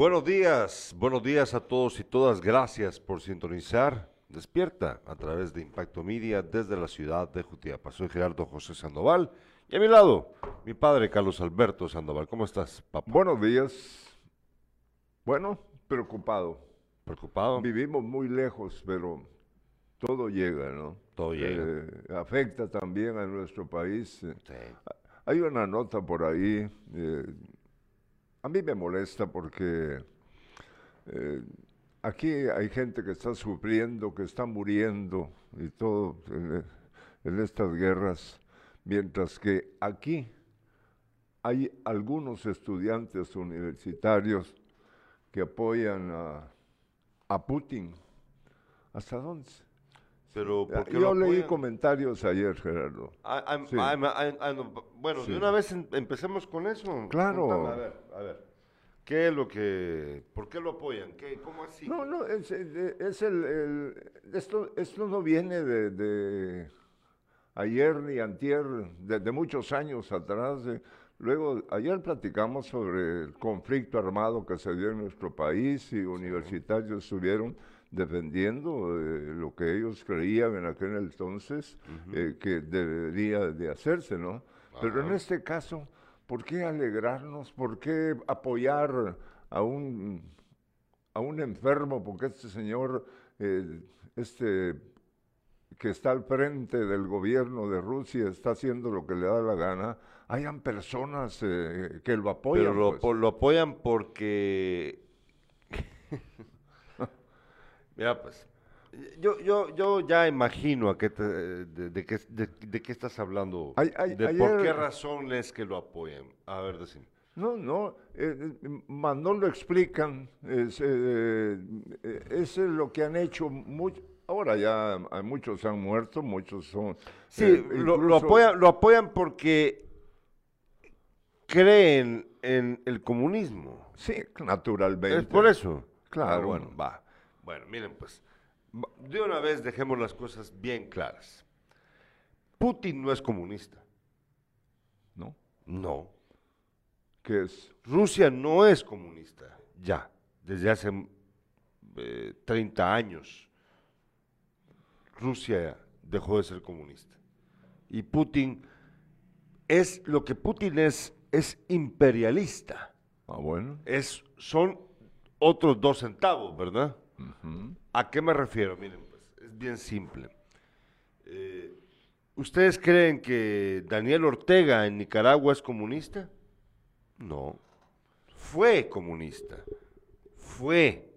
Buenos días, buenos días a todos y todas. Gracias por sintonizar. Despierta a través de Impacto Media desde la ciudad de Jutiapa. Soy Gerardo José Sandoval y a mi lado, mi padre Carlos Alberto Sandoval. ¿Cómo estás, papá? Buenos días. Bueno, preocupado. ¿Preocupado? Vivimos muy lejos, pero todo llega, ¿no? Todo llega. Eh, afecta también a nuestro país. Sí. Hay una nota por ahí. eh, a mí me molesta porque eh, aquí hay gente que está sufriendo, que está muriendo y todo en, en estas guerras, mientras que aquí hay algunos estudiantes universitarios que apoyan a, a Putin. ¿Hasta dónde? Pero, ¿por qué Yo leí comentarios ayer, Gerardo. Ah, ah, Sí. ah, ah, no, bueno, Sí. de una vez em- empecemos con eso. Claro. Contame, A ver, a ver. ¿Qué es lo que... ¿Por qué lo apoyan? ¿Qué, ¿Cómo así? No, no, es, es- el, el- esto, esto no viene de, de ayer ni antier, de, de muchos años atrás. de- luego, ayer platicamos sobre el conflicto armado que se dio en nuestro país y universitarios estuvieron defendiendo eh, lo que ellos creían en aquel entonces eh, que debería de hacerse, ¿no? Pero en este caso, ¿por qué alegrarnos? ¿Por qué apoyar a un a un enfermo, porque este señor, eh, este que está al frente del gobierno de Rusia, está haciendo lo que le da la gana, hayan personas eh, que lo apoyan. Pero lo, pues. po- lo apoyan porque... Mira, pues, yo, yo, yo ya imagino a qué te- de, de qué, de, de qué estás hablando. Ay- ay- de por ayer- qué razón es que lo apoyan. A ver, decime. No, no, eh, eh, más no lo explican, es, eh, eh, eso es lo que han hecho muchos. Ahora ya hay muchos han muerto, muchos son... Sí, eh, lo, lo incluso- apoyan, lo apoyan porque creen en el comunismo. Sí, naturalmente. Es por eso. Claro. Ah, bueno, va. Bueno, miren, pues, de una vez dejemos las cosas bien claras. Putin no es comunista. ¿No? No. Es... Rusia no es comunista. Ya. Desde hace eh, 30 años. Rusia dejó de ser comunista. Y Putin es, lo que Putin es, es imperialista. Ah, bueno. Es, son otros dos centavos, ¿verdad? ¿A qué me refiero? Miren, pues, es bien simple. Eh, ¿Ustedes creen que Daniel Ortega en Nicaragua es comunista? No. Fue comunista. Fue.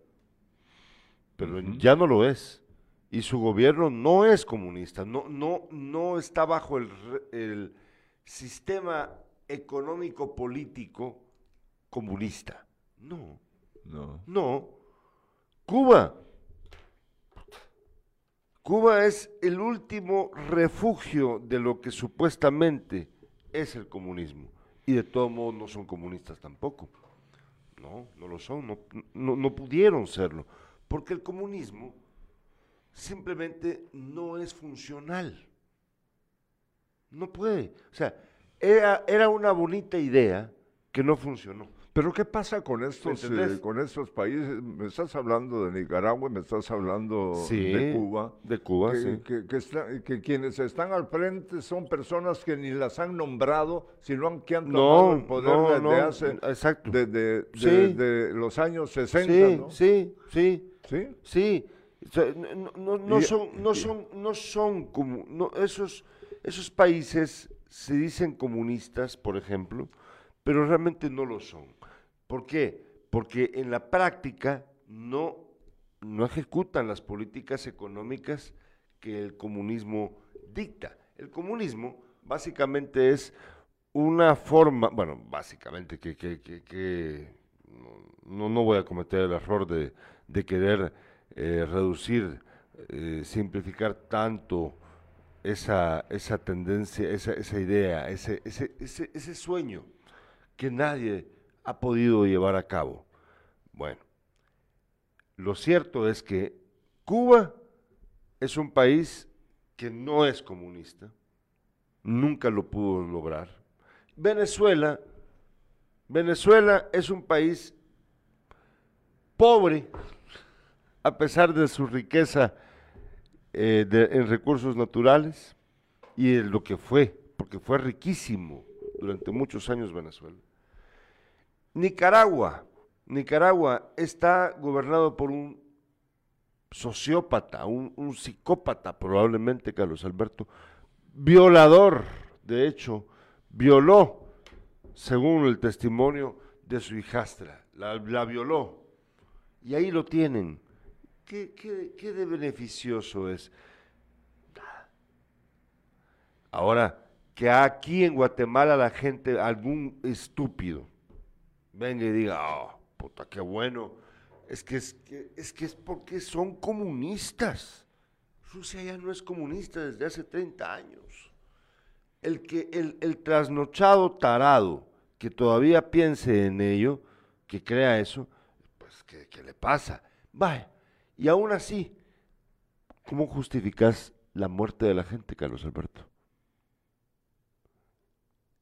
Pero ya no lo es. Y su gobierno no es comunista. No, no, no está bajo el, el sistema económico político comunista. No. No. No. Cuba. Cuba es el último refugio de lo que supuestamente es el comunismo. Y de todos modos no son comunistas tampoco. No, no lo son, no, no- no pudieron serlo. Porque el comunismo simplemente no es funcional. No puede. O sea, era, era una bonita idea que no funcionó. Pero ¿qué pasa con estos, eh, con estos países? Me estás hablando de Nicaragua, me estás hablando de Cuba. De Cuba, que, sí. que- que está- que quienes están al frente son personas que ni las han nombrado, sino que han tomado No, el poder no, desde no, hace exacto. de, de- Sí. de- de los años 60, sí, ¿no? sí, sí, ¿Sí? no, no- son, no son, no son como, no, esos, esos países se dicen comunistas, por ejemplo, pero realmente no lo son. ¿Por qué? Porque en la práctica no, no ejecutan las políticas económicas que el comunismo dicta. El comunismo básicamente es una forma, bueno, básicamente que, que, que- no, no voy a cometer el error de, de querer eh, reducir, eh, simplificar tanto esa, esa tendencia, esa, esa idea, ese, ese, ese, ese sueño que nadie ha podido llevar a cabo. Bueno, lo cierto es que Cuba es un país que no es comunista, nunca lo pudo lograr. Venezuela, Venezuela es un país pobre, a pesar de su riqueza eh, en recursos naturales y de lo que fue, porque fue riquísimo durante muchos años Venezuela. Nicaragua, Nicaragua está gobernado por un sociópata, un, psicópata probablemente, Carlos Alberto, violador, de hecho, violó, según el testimonio de su hijastra, la, violó. Y ahí lo tienen. ¿Qué, qué- qué de beneficioso es? Ahora, que aquí en Guatemala la gente, algún estúpido, venga y diga, oh, puta, qué bueno. Es que es, que es que es porque son comunistas. Rusia ya no es comunista desde hace 30 años. El, que, el, el trasnochado tarado que todavía piense en ello, que crea eso, pues, ¿qué, qué le pasa? Vaya, y aún así, ¿cómo justificas la muerte de la gente, Carlos Alberto?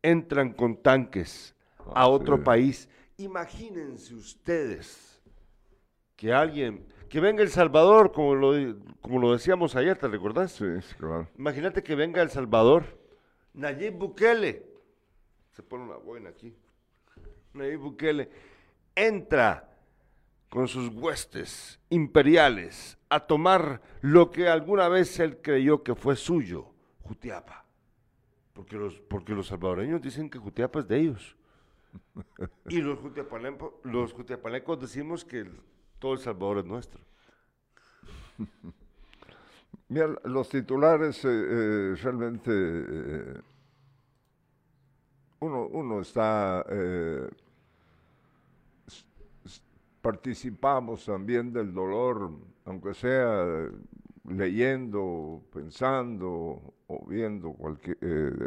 Entran con tanques a Ah, otro sí. país. Imagínense ustedes que alguien, que venga El Salvador, como lo, como lo decíamos ayer, ¿te recordás? Sí, claro. Imagínate que venga El Salvador, Nayib Bukele, se pone una buena aquí, Nayib Bukele entra con sus huestes imperiales a tomar lo que alguna vez él creyó que fue suyo, Jutiapa. Porque los, porque los salvadoreños dicen que Jutiapa es de ellos. Y los jutiapalecos, los jutiapalecos decimos que todo El Salvador es nuestro. Mira, los titulares eh, eh, realmente eh, uno, uno está participamos también del dolor, aunque sea leyendo, pensando o viendo cualquier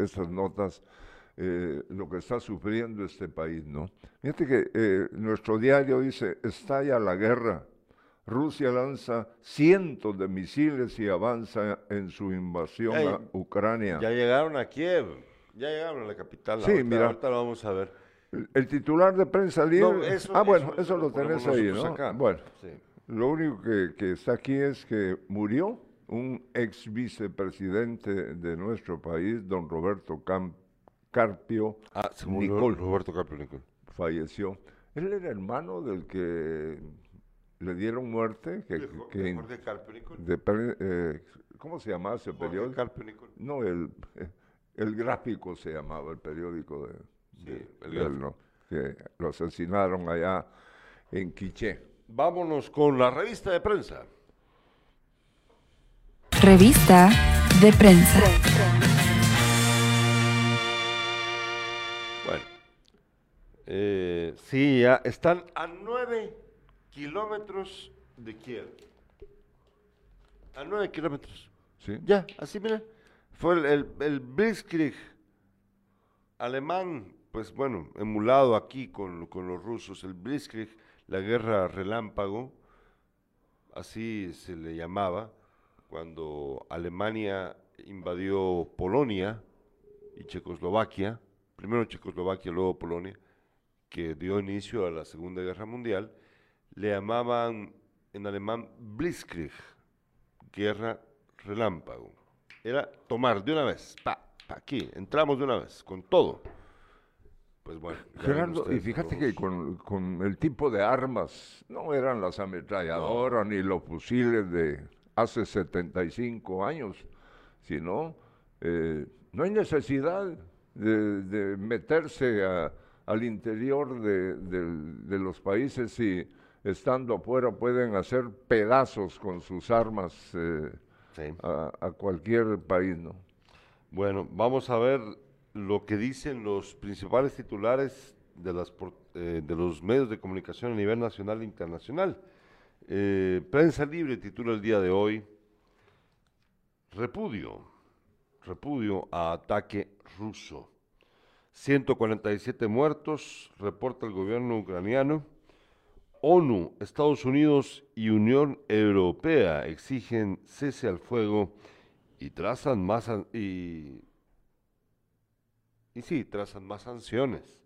estas notas, eh, lo que está sufriendo este país, ¿no? Fíjate que eh, nuestro diario dice, estalla la guerra. Rusia lanza cientos de misiles y avanza en su invasión Ey, a Ucrania. Ya llegaron a Kiev, ya llegaron a la capital. Sí, mira. ahorita lo vamos a ver. El, el titular de prensa libre. No, eso- ah, bueno, eso- eso, lo lo tenés ahí, ¿no? acá. Bueno, Sí. lo único que, que está aquí es que murió un ex vicepresidente de nuestro país, don Roberto Cam- Carpio, Ah, se murió Nicol. Roberto Carpio Nicol. falleció. Él era hermano del que le dieron muerte, que, que- Jorge Carpio Nicol. de eh, ¿cómo se llamaba ese Jorge periódico? Carpio Nicol. No, el, el gráfico se llamaba el periódico de, Sí, de- el de él. ¿no? que lo asesinaron allá en Quiché. Vámonos con la revista de prensa. Revista de prensa. Eh, sí, ya están a nueve kilómetros de Kiev. A nueve kilómetros. ¿sí? Ya, así mira. Fue el, el, el Blitzkrieg alemán, pues bueno, emulado aquí con, con los rusos. El Blitzkrieg, la guerra relámpago, así se le llamaba, cuando Alemania invadió Polonia y Checoslovaquia, primero Checoslovaquia, luego Polonia, que dio inicio a la Segunda Guerra Mundial, le llamaban en alemán Blitzkrieg, guerra relámpago. Era tomar de una vez, pa, pa, aquí, entramos de una vez, con todo. Pues bueno. Gerardo, y fíjate que con el tipo de armas, no eran las ametralladoras ni los fusiles de hace 75 años, sino eh, no hay necesidad de, de meterse a- al interior de, los países si estando afuera pueden hacer pedazos con sus armas eh, Sí. a, a cualquier país, ¿no? Bueno, vamos a ver lo que dicen los principales titulares de, las, eh, de los medios de comunicación a nivel nacional e internacional. Eh, Prensa Libre titula el día de hoy Repudio, repudio a ataque ruso. 147 muertos, reporta el gobierno ucraniano. ONU, Estados Unidos y Unión Europea exigen cese al fuego y trazan más y, y sí, trazan más sanciones.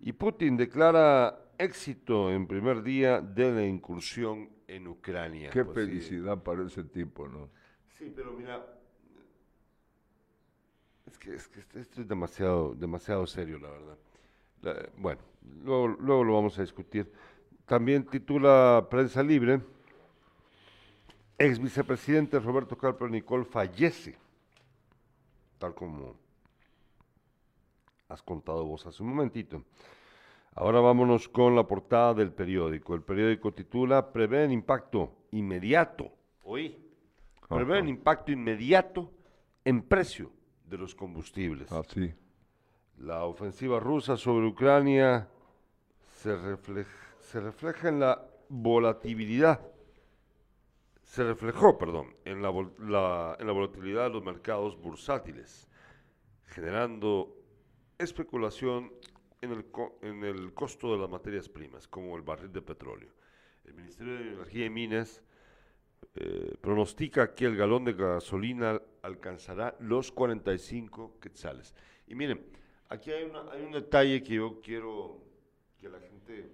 Y Putin declara éxito en primer día de la incursión en Ucrania. Qué Pues sí. felicidad para ese tipo, ¿no? Sí, pero mira, es que, es que esto esto es demasiado, demasiado serio, la verdad. La- bueno, luego, luego lo vamos a discutir. También titula Prensa Libre, ex vicepresidente Roberto Carper Nicol fallece, tal como has contado vos hace un momentito. Ahora vámonos con la portada del periódico. El periódico titula Prevén impacto inmediato. Oí. Prevén impacto inmediato en precio de los combustibles. Así. La ofensiva rusa sobre Ucrania se, reflej- se refleja en la volatilidad. Se reflejó, perdón, en la, vol- la- en la volatilidad de los mercados bursátiles, generando especulación en el, co- en el costo de las materias primas, como el barril de petróleo. El Ministerio de Energía y Minas eh, pronostica que el galón de gasolina alcanzará los 45 quetzales. Y miren, aquí hay, una- hay un detalle que yo quiero que la gente,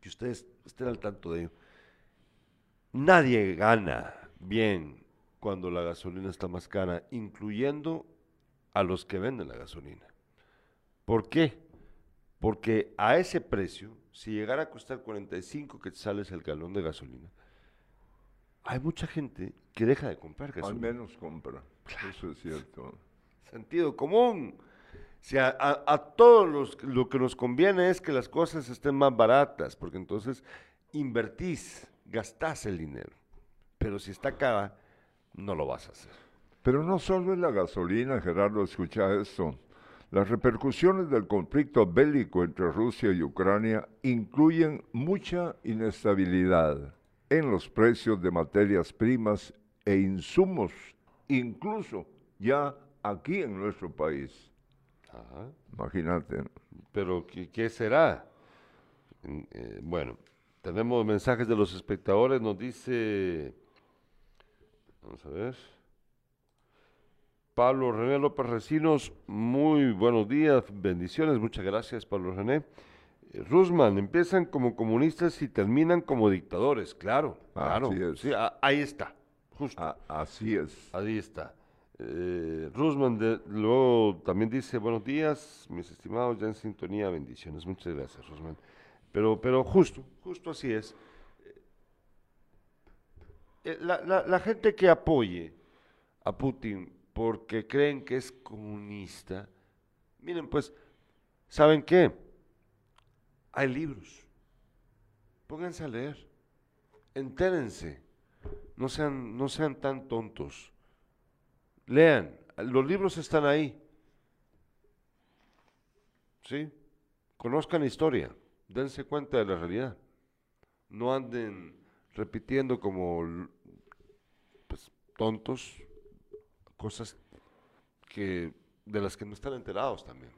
que ustedes estén al tanto de ello. Nadie gana bien cuando la gasolina está más cara, incluyendo a los que venden la gasolina. ¿Por qué? Porque a ese precio, si llegara a costar 45 quetzales el galón de gasolina, hay mucha gente que deja de comprar Al gasolina. menos compra. Eso es cierto. Sentido común. A, a todos los, lo que nos conviene es que las cosas estén más baratas, porque entonces invertís, gastás el dinero. Pero si está cara, no lo vas a hacer. Pero no solo es la gasolina, Gerardo, escucha esto. Las repercusiones del conflicto bélico entre Rusia y Ucrania incluyen mucha inestabilidad en los precios de materias primas e insumos, incluso ya aquí en nuestro país. Ajá. Imagínate. ¿no? Pero, ¿qué, qué será? Mm, eh, bueno, tenemos mensajes de los espectadores, nos dice, vamos a ver, Pablo René López Recinos, muy buenos días, bendiciones, muchas gracias Pablo René. Rusman, empiezan como comunistas y terminan como dictadores, claro, claro, Así es. sí, a- ahí está, justo. A- así es. Ahí está. Eh, Rusman de- luego también dice, buenos días, mis estimados, ya en sintonía, bendiciones. Muchas gracias, Rusman. Pero, pero justo, justo así es. Eh, la, la- la gente que apoye a Putin porque creen que es comunista, miren pues, ¿saben qué? Hay libros. Pónganse a leer. Entérense. No sean, no sean tan tontos. Lean. Los libros están ahí. ¿Sí? Conozcan historia. Dense cuenta de la realidad. No anden repitiendo como pues, tontos cosas que de las que no están enterados también.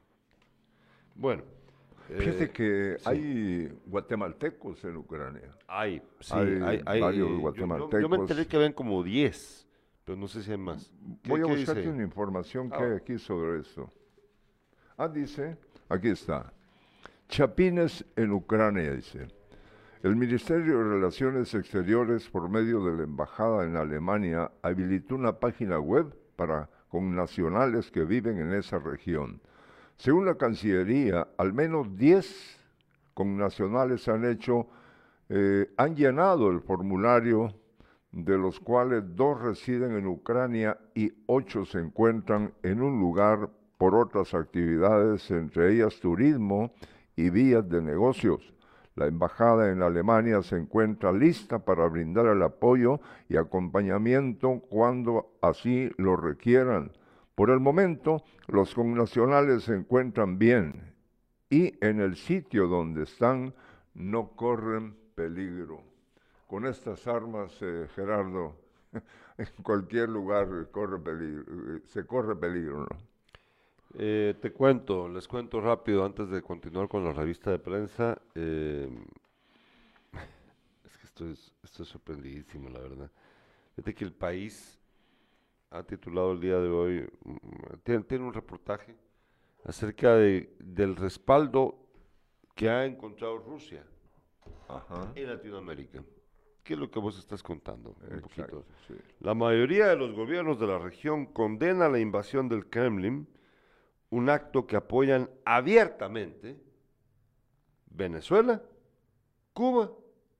Bueno. Fíjate eh, que sí. hay guatemaltecos en Ucrania. Hay, sí, Hay hay, hay, varios eh, yo- yo- Yo, me guatemaltecos. enteré que ven como 10, pero no sé si hay más. ¿Qué- Voy a buscarte dice? una información que Ah. hay aquí sobre esto. Ah, dice, aquí está. Chapines en Ucrania, dice. El Ministerio de Relaciones Exteriores, por medio de la Embajada en Alemania, habilitó una página web para connacionales que viven en esa región. Según la Cancillería, al menos 10 connacionales han hecho, eh, han llenado el formulario, de los cuales dos residen en Ucrania y ocho se encuentran en un lugar por otras actividades, entre ellas turismo y vías de negocios. La embajada en Alemania se encuentra lista para brindar el apoyo y acompañamiento cuando así lo requieran. Por el momento, los connacionales se encuentran bien y en el sitio donde están no corren peligro. Con estas armas, eh, Gerardo, en cualquier lugar peligro, eh, se corre peligro, ¿no? Eh, te cuento, les cuento rápido antes de continuar con la revista de prensa. eh, es que estoy, estoy sorprendidísimo, la verdad. Fíjate que el país ha titulado el día de hoy, mm, tiene, tiene un reportaje acerca de, del respaldo que ha encontrado Rusia Ajá. en Latinoamérica. ¿Qué es lo que vos estás contando? Un Exacto, poquito. sí. La mayoría de los gobiernos de la región condena la invasión del Kremlin, un acto que apoyan abiertamente Venezuela, Cuba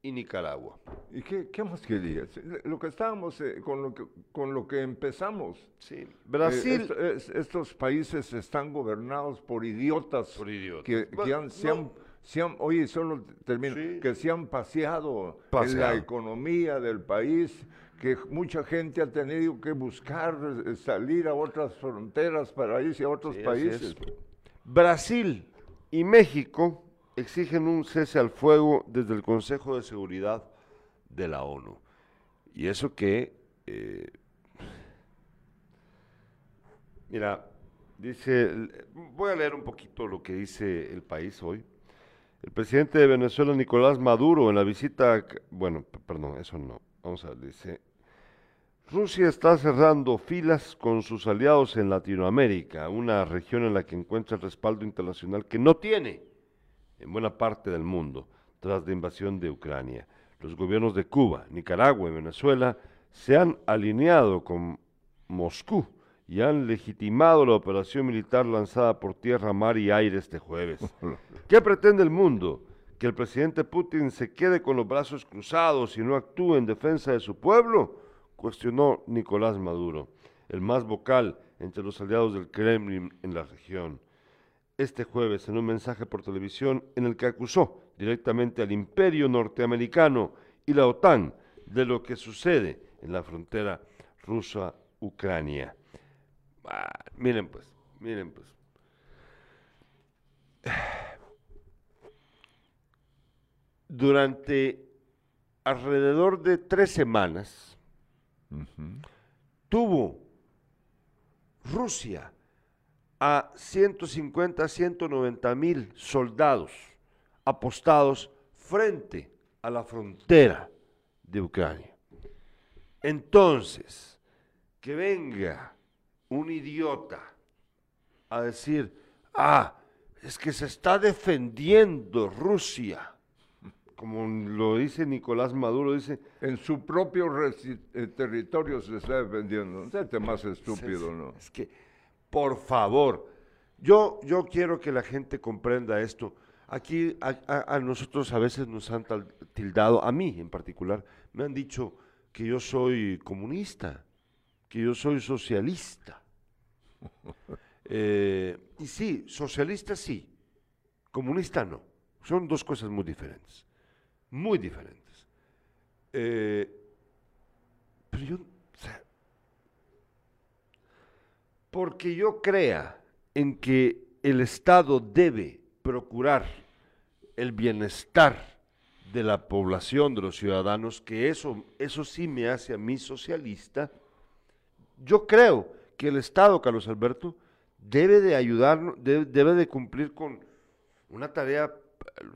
y Nicaragua. ¿Y qué, qué más querías? Lo que estábamos, eh, con, lo que, con lo que empezamos. Sí. Eh, Brasil, esto- es- estos países están gobernados por idiotas. Por idiotas. Que, que Bueno, han, se no. han- se han- oye, solo termino. Sí. Que se han paseado, en Paseado. la economía del país, que mucha gente ha tenido que buscar eh, salir a otras fronteras para irse a otros Sí, países. es. Brasil y México exigen un cese al fuego desde el Consejo de Seguridad de la ONU. Y eso que, eh, mira, dice, voy a leer un poquito lo que dice el país hoy. El presidente de Venezuela, Nicolás Maduro, en la visita, bueno, perdón, eso no, vamos a ver, dice, Rusia está cerrando filas con sus aliados en Latinoamérica, una región en la que encuentra el respaldo internacional que no tiene en buena parte del mundo tras la invasión de Ucrania. Los gobiernos de Cuba, Nicaragua y Venezuela se han alineado con Moscú y han legitimado la operación militar lanzada por tierra, mar y aire este jueves. ¿Qué pretende el mundo? ¿Que el presidente Putin se quede con los brazos cruzados y no actúe en defensa de su pueblo? Cuestionó Nicolás Maduro, el más vocal entre los aliados del Kremlin en la región. Este jueves en un mensaje por televisión en el que acusó directamente al imperio norteamericano y la OTAN de lo que sucede en la frontera rusa-Ucrania. Ah, miren pues, miren pues. Durante alrededor de tres semanas tuvo Rusia a 150, 190 mil soldados apostados frente a la frontera de Ucrania. Entonces, que venga un idiota a decir, ah, es que se está defendiendo Rusia, como lo dice Nicolás Maduro, dice, En su propio eh, territorio se está defendiendo. No sé, más estúpido, ¿no? Es que, por favor, yo, yo quiero que la gente comprenda esto. Aquí a, a- a nosotros a veces nos han tildado, a mí en particular, me han dicho que yo soy comunista, que yo soy socialista. Eh, y sí, socialista sí, comunista no. Son dos cosas muy diferentes, muy diferentes. Eh, pero yo, o sea, porque yo crea en que el Estado debe procurar el bienestar de la población, de los ciudadanos, que eso, eso sí me hace a mí socialista, yo creo que el Estado, Carlos Alberto, debe de ayudarnos, debe, debe de cumplir con una tarea,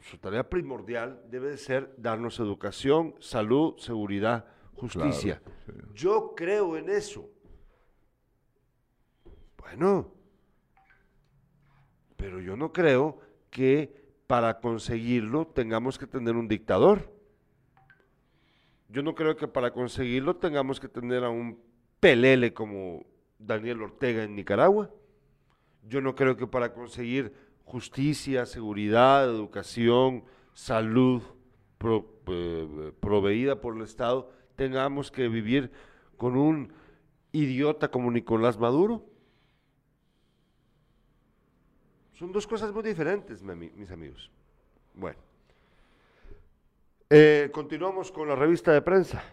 su tarea primordial debe de ser darnos educación, salud, seguridad, justicia. Yo creo en eso. Bueno, pero yo no creo que para conseguirlo tengamos que tener un dictador. Yo no creo que para conseguirlo tengamos que tener a un pelele como Daniel Ortega en Nicaragua. Yo no creo que para conseguir justicia, seguridad, educación, salud eh, proveída por el Estado tengamos que vivir con un idiota como Nicolás Maduro. Son dos cosas muy diferentes, mis amigos. Bueno. Eh, continuamos con la revista de prensa.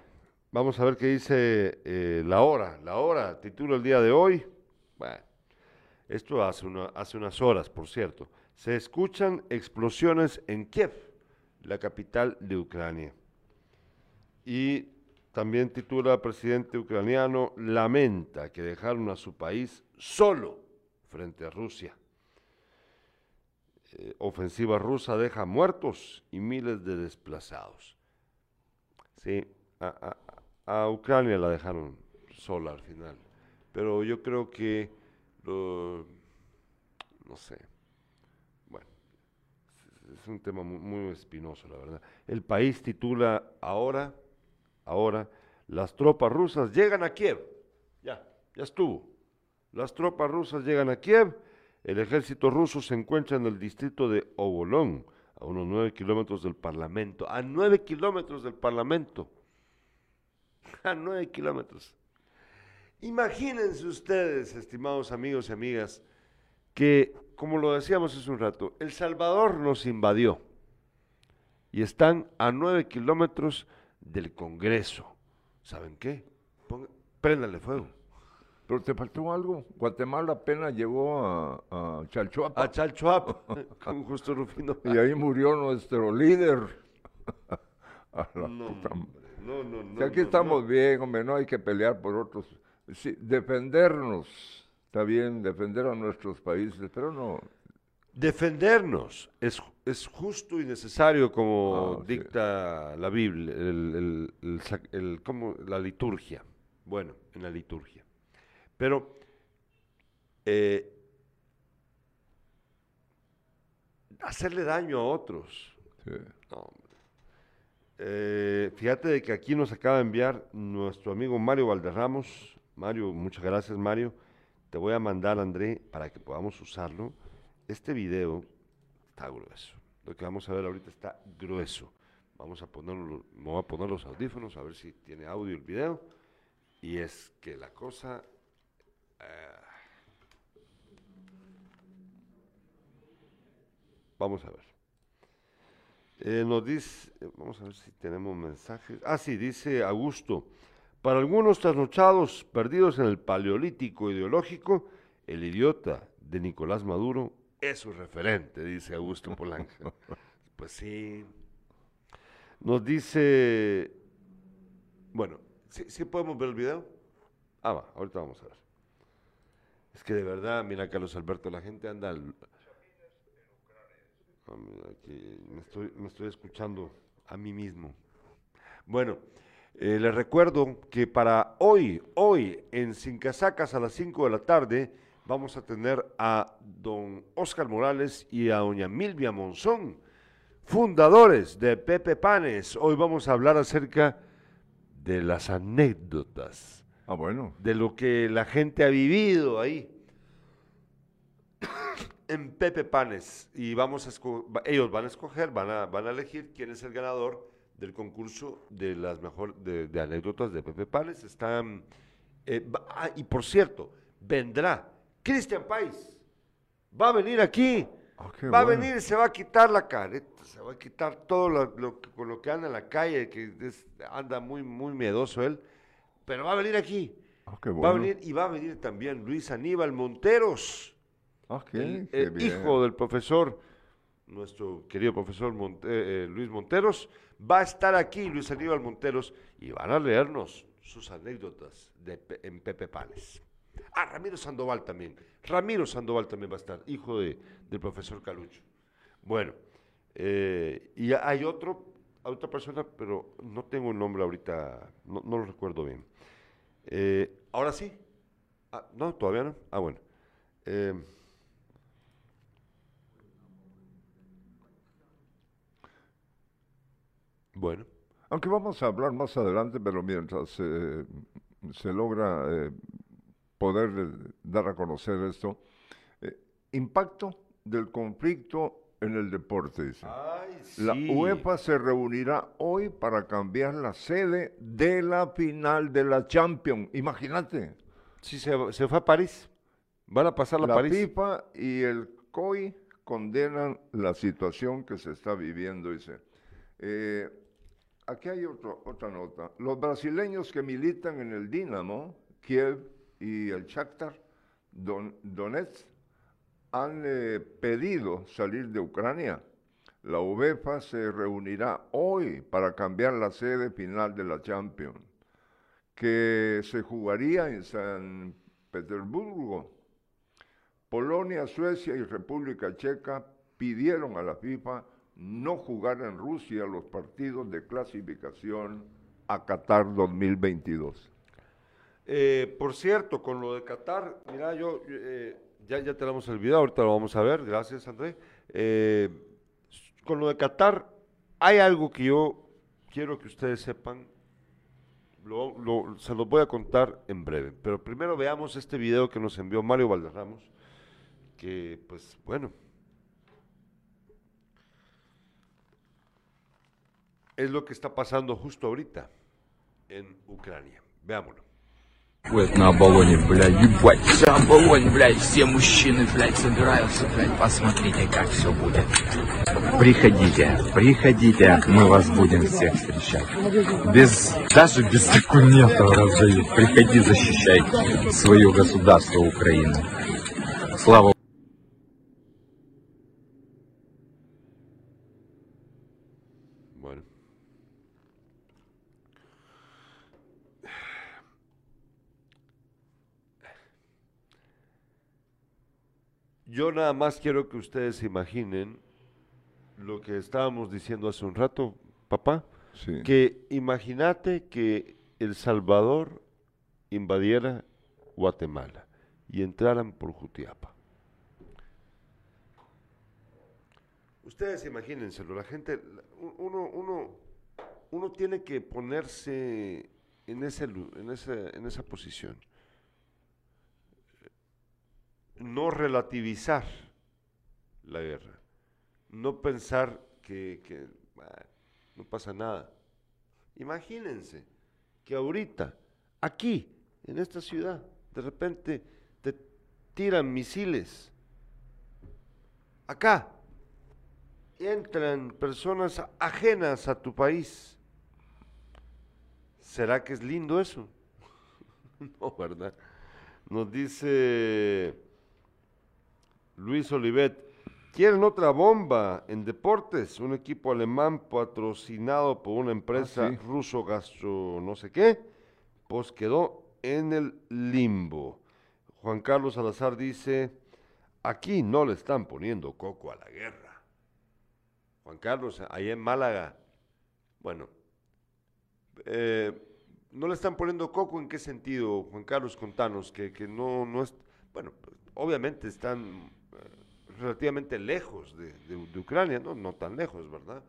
Vamos a ver qué dice eh, La Hora. La Hora titula el día de hoy. Bueno, esto hace, una- hace unas horas, por cierto. Se escuchan explosiones en Kiev, la capital de Ucrania. Y también titula presidente ucraniano lamenta que dejaron a su país solo frente a Rusia. Eh, ofensiva rusa deja muertos y miles de desplazados. Sí, a, a- Ucrania la dejaron sola al final. Pero yo creo que, no sé, bueno, es un tema muy, muy espinoso, la verdad. El país titula ahora, ahora, las tropas rusas llegan a Kiev. Ya, ya estuvo. Las tropas rusas llegan a Kiev. El ejército ruso se encuentra en el distrito de Obolón, a unos nueve kilómetros del Parlamento. A nueve kilómetros del Parlamento. A nueve kilómetros. Imagínense ustedes, estimados amigos y amigas, que, como lo decíamos hace un rato, El Salvador nos invadió y están a nueve kilómetros del Congreso. ¿Saben qué? Ponga, préndale fuego. Pero te faltó algo. Guatemala apenas llegó a, a Chalchuapa. A Chalchuap, con Justo Rufino. y ahí murió nuestro líder. A la No, puta no, no, no. Si aquí no, estamos no. bien, hombre, no hay que pelear por otros. Sí, defendernos, está bien, defender a nuestros países, pero no. Defendernos es, es justo y necesario como Ah, sí. dicta la Biblia, el, el- el ¿cómo? la liturgia. Bueno, en la liturgia. Pero eh, hacerle daño a otros. sí. No. Eh, fíjate de que aquí nos acaba de enviar nuestro amigo Mario Valderramos. Mario, muchas gracias Mario. Te voy a mandar, André, para que podamos usarlo. Este video está grueso. Lo que vamos a ver ahorita está grueso. Vamos a ponerlo, me voy a poner los audífonos a ver si tiene audio el video. Y es que la cosa... eh, vamos a ver. Eh, nos dice, eh, vamos a ver si tenemos mensajes. Ah, sí, dice Augusto. Para algunos trasnochados perdidos en el paleolítico ideológico, el idiota de Nicolás Maduro es su referente, dice Augusto Polanco. pues sí. Nos dice, bueno, ¿sí, sí podemos ver el video? Ah, va, ahorita vamos a ver. Es que de verdad, mira Carlos Alberto, la gente anda al- Ah, aquí me estoy, me estoy escuchando a mí mismo. Bueno, eh, les recuerdo que para hoy, hoy en Sin Casacas a las 5 de la tarde, vamos a tener a don Oscar Morales y a doña Milvia Monzón, fundadores de Pepe Panes. Hoy vamos a hablar acerca de las anécdotas, Ah, bueno. de lo que la gente ha vivido ahí en Pepe Panes y vamos a ellos van a escoger, van a, van a elegir quién es el ganador del concurso de las mejor de, de anécdotas de Pepe Panes. Están eh, ah, y por cierto, vendrá Cristian Pais. Va a venir aquí. Ah, va a venir, se va a quitar la careta, se va a quitar todo lo, con lo que anda en la calle, que es- anda muy, muy miedoso él, pero va a venir aquí. Ah, qué Va a bueno. venir y va a venir también Luis Aníbal Monteros Ah, qué, el, qué el bien. hijo del profesor, nuestro querido profesor Monte- eh, Luis Monteros, va a estar aquí, Luis Aníbal Monteros, y van a leernos sus anécdotas de, en Pepe Panes. Ah, Ramiro Sandoval también. Ramiro Sandoval también va a estar, hijo de, del profesor Calucho. Bueno, eh, y hay otro, otra persona, pero no tengo el nombre ahorita, no, no lo recuerdo bien. Eh, Ahora sí. Ah, no, todavía no. Ah, bueno. Eh, Bueno, Aunque vamos a hablar más adelante, pero mientras eh, se logra eh, poder dar a conocer esto, eh, impacto del conflicto en el deporte, dice. Ay, La. UEFA se reunirá hoy para cambiar la sede de la final de la Champions. Imagínate, Sí, se, se fue a París. Van a pasar a la París. FIFA y el COI condenan la situación que se está viviendo, dice. Eh, aquí hay otro- otra nota. Los brasileños que militan en el Dinamo, Kiev y el Shakhtar Don- Donetsk han eh, pedido salir de Ucrania. La UEFA se reunirá hoy para cambiar la sede final de la Champions, que se jugaría en San Petersburgo. Polonia, Suecia y República Checa pidieron a la FIFA no jugar en Rusia los partidos de clasificación a Qatar 2022. Eh, por cierto, con lo de Qatar, mira, yo eh, ya, ya tenemos el video, ahorita lo vamos a ver, gracias André. Eh, con lo de Qatar, hay algo que yo quiero que ustedes sepan. Lo- lo- se los voy a contar en breve. Pero primero veamos este video que nos envió Mario Valderramos. Que, pues, bueno. Es lo que está pasando justo ahorita en Ucrania. Veámoslo. Вот на Оболоне, блядь, ебать, вся Оболонь, блядь, все мужчины, блядь, собираются, блядь, посмотрите, как все будет. Приходите, приходите, мы вас будем всех встречать. Без, даже без документов раздают. Приходи, защищай свое государство Украину. Слава Yo nada más quiero que ustedes imaginen lo que estábamos diciendo hace un rato, papá, Sí. que imagínate que El Salvador invadiera Guatemala y entraran por Jutiapa. Ustedes imagínenselo, la gente, uno, uno, uno tiene que ponerse en, ese, en, ese- en esa posición. No relativizar la guerra, no pensar que, que, "Ah, no pasa nada. Imagínense que ahorita, aquí, en esta ciudad, de repente te tiran misiles. Acá, entran personas ajenas a tu país. ¿Será que es lindo eso? no, ¿verdad? Nos dice Luis Olivet, quieren otra bomba en deportes, un equipo alemán patrocinado por una empresa sí. ruso gastro no sé qué, pues quedó en el limbo. Juan Carlos Salazar dice, aquí no le están poniendo coco a la guerra. Juan Carlos, ahí en Málaga, bueno, eh, no le están poniendo coco en qué sentido, Juan Carlos, contanos, que, que no, no es, bueno, obviamente están relativamente lejos de, Ucrania, ¿no? no tan lejos, ¿verdad?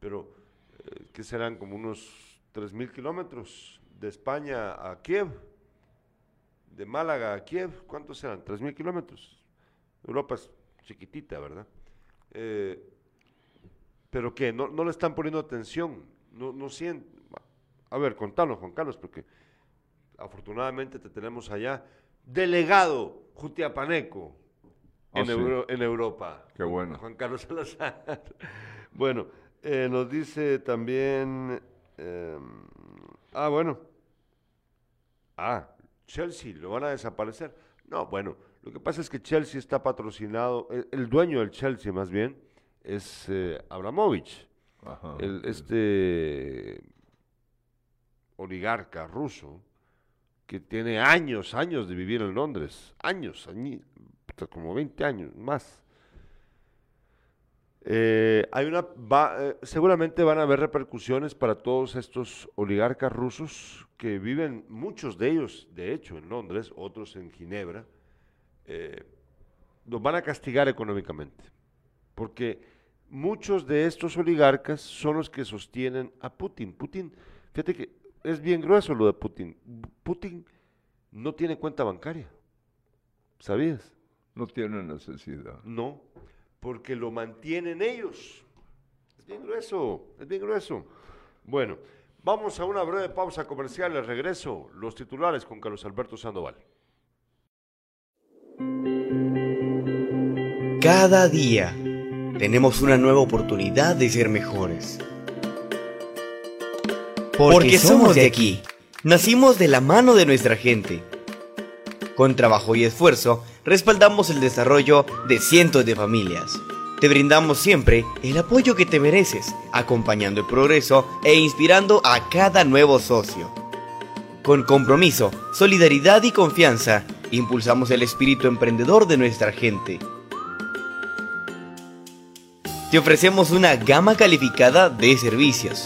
Pero eh, que serán como unos 3.000 kilómetros de España a Kiev, de Málaga a Kiev, ¿cuántos serán? 3.000 kilómetros. Europa es chiquitita, ¿verdad? Eh, pero que no, no le están poniendo atención, no, no sienten. A ver, contanos, Juan Carlos, porque afortunadamente te tenemos allá. Delegado Jutiapaneco Ah, en, sí. Euro- en Europa. Qué bueno. Juan Carlos Salazar. bueno, eh, nos dice también. eh, ah, bueno. Ah, Chelsea, lo van a desaparecer. No, bueno, lo que pasa es que Chelsea está patrocinado, el, el dueño del Chelsea más bien es eh, Abramovich, Ajá. el, este oligarca ruso que tiene años, años de vivir en Londres, años, añi- como 20 años más. Eh, hay una, eh, seguramente van a haber repercusiones para todos estos oligarcas rusos que viven, muchos de ellos, de hecho, en Londres, otros en Ginebra, eh, los van a castigar económicamente, porque muchos de estos oligarcas son los que sostienen a Putin. Putin, fíjate que es bien grueso lo de Putin. Putin no tiene cuenta bancaria, ¿sabías? No tiene necesidad. No, porque lo mantienen ellos. Es bien grueso, es bien grueso. Bueno, vamos a una breve pausa comercial. Al regreso, los titulares con Carlos Alberto Sandoval. Cada día tenemos una nueva oportunidad de ser mejores. Porque somos de aquí. Nacimos de la mano de nuestra gente. Con trabajo y esfuerzo, respaldamos el desarrollo de cientos de familias. Te brindamos siempre el apoyo que te mereces, acompañando el progreso e inspirando a cada nuevo socio. Con compromiso, solidaridad y confianza, impulsamos el espíritu emprendedor de nuestra gente. Te ofrecemos una gama calificada de servicios.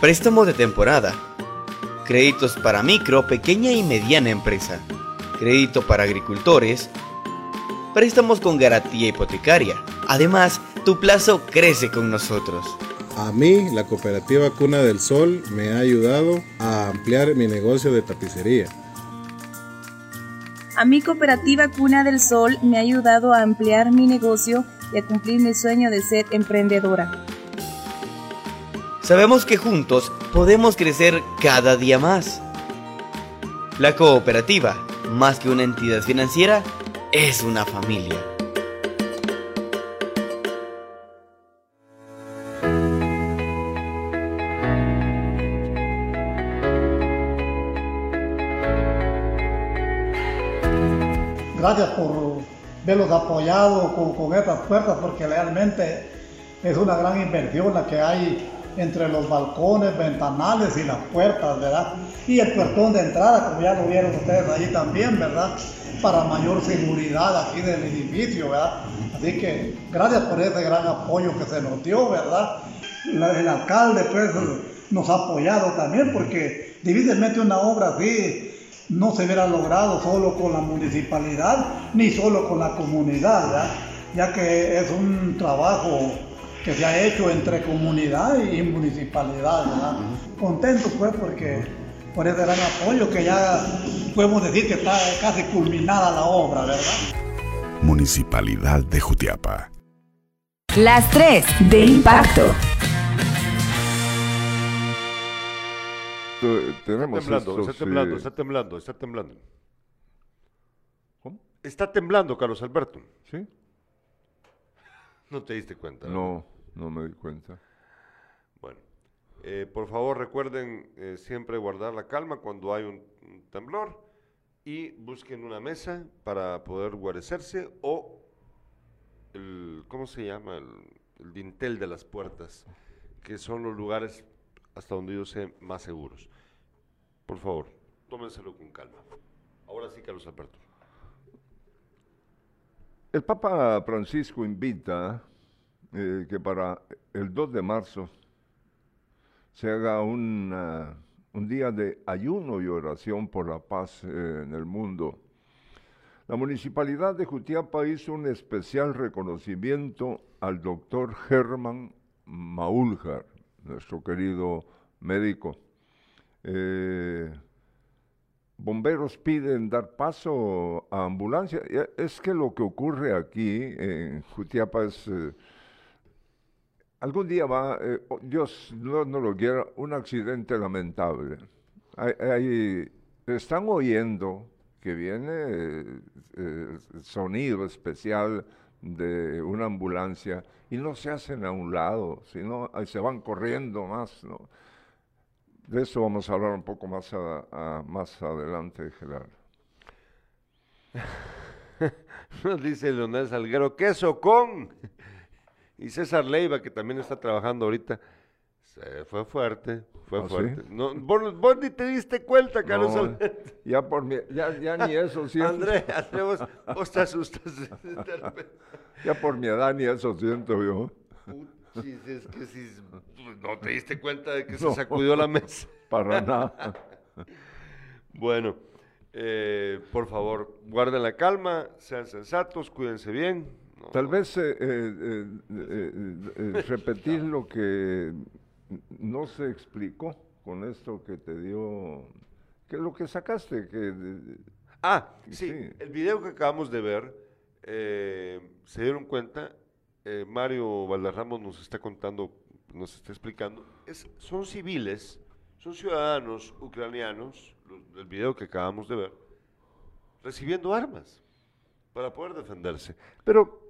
Préstamos de temporada. Créditos para micro, pequeña y mediana empresa. Crédito para agricultores. préstamos con garantía hipotecaria. Además, tu plazo crece con nosotros. A mí, la cooperativa Cuna del Sol me ha ayudado a ampliar mi negocio de tapicería. A mi cooperativa Cuna del Sol me ha ayudado a ampliar mi negocio y a cumplir mi sueño de ser emprendedora. Sabemos que juntos podemos crecer cada día más. La cooperativa, más que una entidad financiera, es una familia. Gracias por verlos apoyados con, con estas puertas porque realmente es una gran inversión la que hay entre los balcones, ventanales y las puertas, ¿verdad? Y el puertón de entrada, como ya lo vieron ustedes allí también, ¿verdad? Para mayor seguridad aquí del edificio, ¿verdad? Así que gracias por ese gran apoyo que se nos dio, ¿verdad? El alcalde, pues, nos ha apoyado también porque difícilmente una obra así no se hubiera logrado solo con la municipalidad ni solo con la comunidad, ¿verdad? ya que es un trabajo que se ha hecho entre comunidad y municipalidad. ¿verdad? Contento pues porque por ese gran apoyo que ya podemos decir que está casi culminada la obra, ¿verdad? Municipalidad de Jutiapa. Las tres de impacto. Tu- Está Tenemos temblando, estos, está temblando, eh, está temblando, está temblando. ¿Cómo? Está temblando, Carlos Alberto. ¿Sí? No te diste cuenta. No, no me di cuenta. Bueno, eh, por favor recuerden eh, siempre guardar la calma cuando hay un, un temblor y busquen una mesa para poder guarecerse o el, ¿cómo se llama? El, el dintel de las puertas, que son los lugares hasta donde yo sé más seguros. Por favor, tómenselo con calma. Ahora sí, Carlos Alberto. El Papa Francisco invita eh, que para el 2 de marzo se haga una- un día de ayuno y oración por la paz eh, en el mundo. La municipalidad de Jutiapa hizo un especial reconocimiento al doctor Germán Maúljar, nuestro querido médico. Eh, bomberos piden dar paso a ambulancia. Ya- Es que lo que ocurre aquí en Jutiapa es... eh, algún día va, eh, Dios no, lo quiera, un accidente lamentable. Están oyendo que viene eh, eh, sonido especial de una ambulancia y no se hacen a un lado, sino se van corriendo más. De eso vamos a hablar un poco más, más adelante, Gerardo. Nos dice Leonel Salguero, queso con. Y César Leiva, que también está trabajando ahorita, se fue fuerte, fue ¿Ah, sí? fuerte. No, vos, vos ni te diste cuenta, Carlos No, Alberto. ya por mi, ya, ya ni eso siento. André, André, vos, vos te asustas. Ya por mi edad ni eso siento yo. Puchis, es que si no te diste cuenta de que No. se sacudió la mesa. Para nada. Bueno, eh, por favor, guarden la calma, sean sensatos, cuídense bien. No, Tal vez eh, eh, eh, repetir lo que no se explicó con esto que te dio, que lo que sacaste, que Ah, sí, Sí. el video que acabamos de ver, se dieron cuenta, Mario Valderramos nos está contando, nos está explicando, es, son civiles, son ciudadanos ucranianos, los- del video que acabamos de ver, recibiendo armas para poder defenderse. Pero...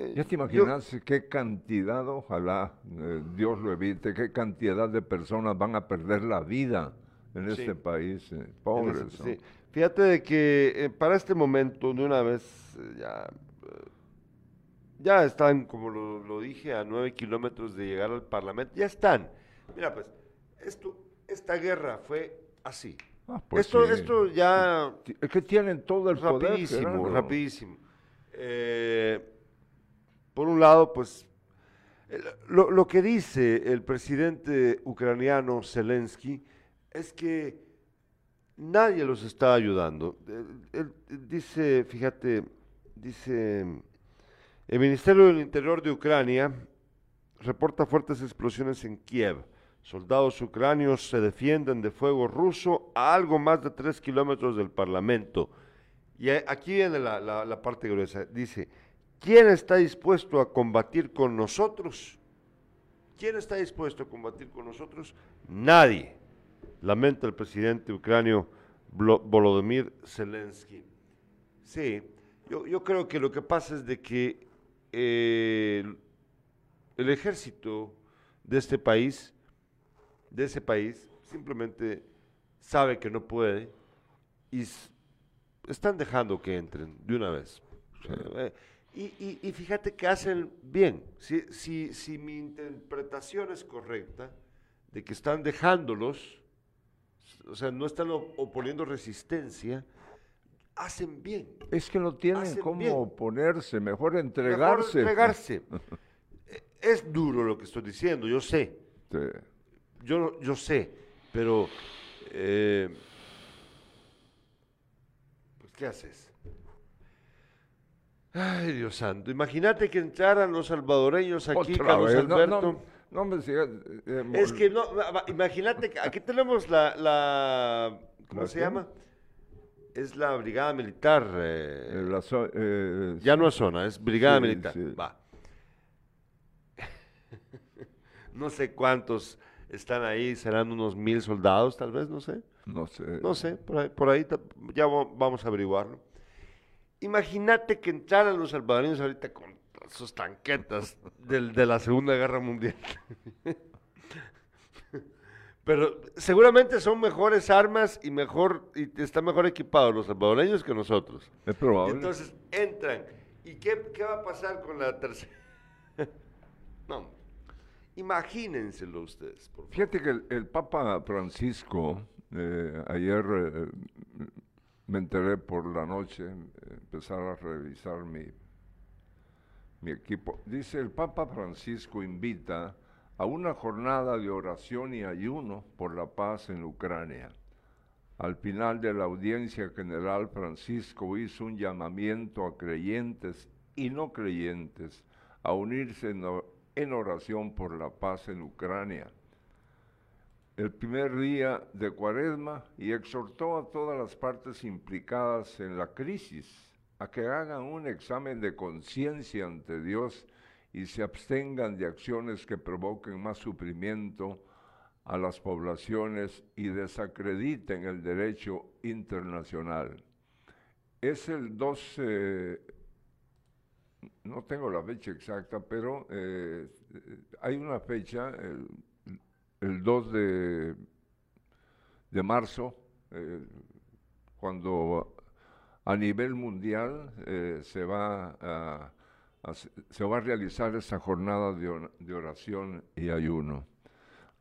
eh, ya te yo- imaginas qué cantidad, ojalá eh, Dios lo evite, qué cantidad de personas van a perder la vida en Sí. este país, eh, pobres. ese- ¿no? sí. Fíjate de que eh, para este momento, de una vez, ya, ya están, como lo, lo dije, a nueve kilómetros de llegar al Parlamento. Ya están. Mira, pues, esto, esta guerra fue así. Ah, pues esto, sí. esto ya Es que tienen todo el poder. rapidísimo, rapidísimo. Eh, por un lado, pues, lo, que dice el presidente ucraniano Zelensky es que nadie los está ayudando. Dice, fíjate, dice, el Ministerio del Interior de Ucrania reporta fuertes explosiones en Kiev. Soldados ucranios se defienden de fuego ruso a algo más de tres kilómetros del Parlamento. Y aquí viene la- la parte gruesa. Dice, ¿quién está dispuesto a combatir con nosotros? ¿Quién está dispuesto a combatir con nosotros? Nadie. Lamenta el presidente ucranio Volodymyr Zelensky. Sí, yo, yo creo que lo que pasa es de que el- ejército de este país, de ese país, simplemente sabe que no puede y están dejando que entren de una vez. Eh, y, y- y fíjate que hacen bien. Si, si, si mi interpretación es correcta, de que están dejándolos, o sea, no están op- oponiendo resistencia, hacen bien. Es que no tienen Hacen cómo bien. oponerse, mejor Mejor entregarse. entregarse. Eh, es duro lo que estoy diciendo, yo sé. Sí. Yo, yo sé, pero... eh, pues, ¿qué haces? Ay, Dios santo. Imagínate que entraran los salvadoreños aquí, Otra Carlos vez, no, Alberto. no, no me sigas, eh, Es mol- que no, imagínate que aquí tenemos la, la ¿cómo ¿La se qué? llama? Es la brigada militar. eh, eh, la eh, ya no es zona, es brigada Sí, militar. sí. Va. no sé cuántos están ahí, serán unos mil soldados, tal vez, no sé. no sé. No sé, por ahí, por ahí ya va- vamos a averiguarlo. Imagínate que entraran los salvadoreños ahorita con sus tanquetas del- de la Segunda Guerra Mundial. Pero seguramente son mejores armas y mejor y están mejor equipados los salvadoreños que nosotros. Es probable. Entonces entran. ¿Y qué, qué va a pasar con la tercera? no. Imagínenselo ustedes, por favor. Fíjate que el, el Papa Francisco, eh, ayer eh, me enteré por la noche, empezar a revisar mi, mi equipo. Dice, el Papa Francisco invita a una jornada de oración y ayuno por la paz en Ucrania. Al final de la audiencia general, Francisco hizo un llamamiento a creyentes y no creyentes a unirse en oración por la paz en Ucrania el primer día de Cuaresma y exhortó a todas las partes implicadas en la crisis a que hagan un examen de conciencia ante Dios y se abstengan de acciones que provoquen más sufrimiento a las poblaciones y desacrediten el derecho internacional. Es el 12, no tengo la fecha exacta, pero eh, hay una fecha, el 2 de, de marzo, eh, cuando a nivel mundial eh, se, va a, se- va a realizar esta jornada de, de oración y ayuno.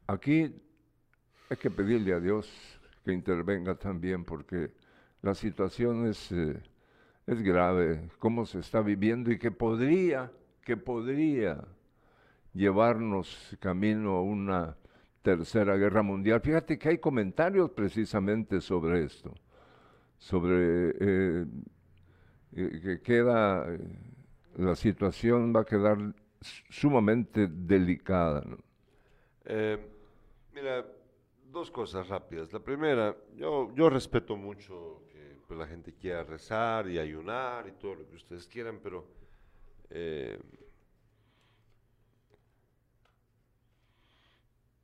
Aquí hay que pedirle a Dios que intervenga también porque la situación es, eh, es grave, cómo se está viviendo y que podría, que podría llevarnos camino a una tercera guerra mundial. Fíjate que hay comentarios precisamente sobre esto, sobre eh, eh, que queda, eh, la situación va a quedar sumamente delicada. mira, dos cosas rápidas. La primera, yo, yo respeto mucho que pues, la gente quiera rezar y ayunar y todo lo que ustedes quieran, pero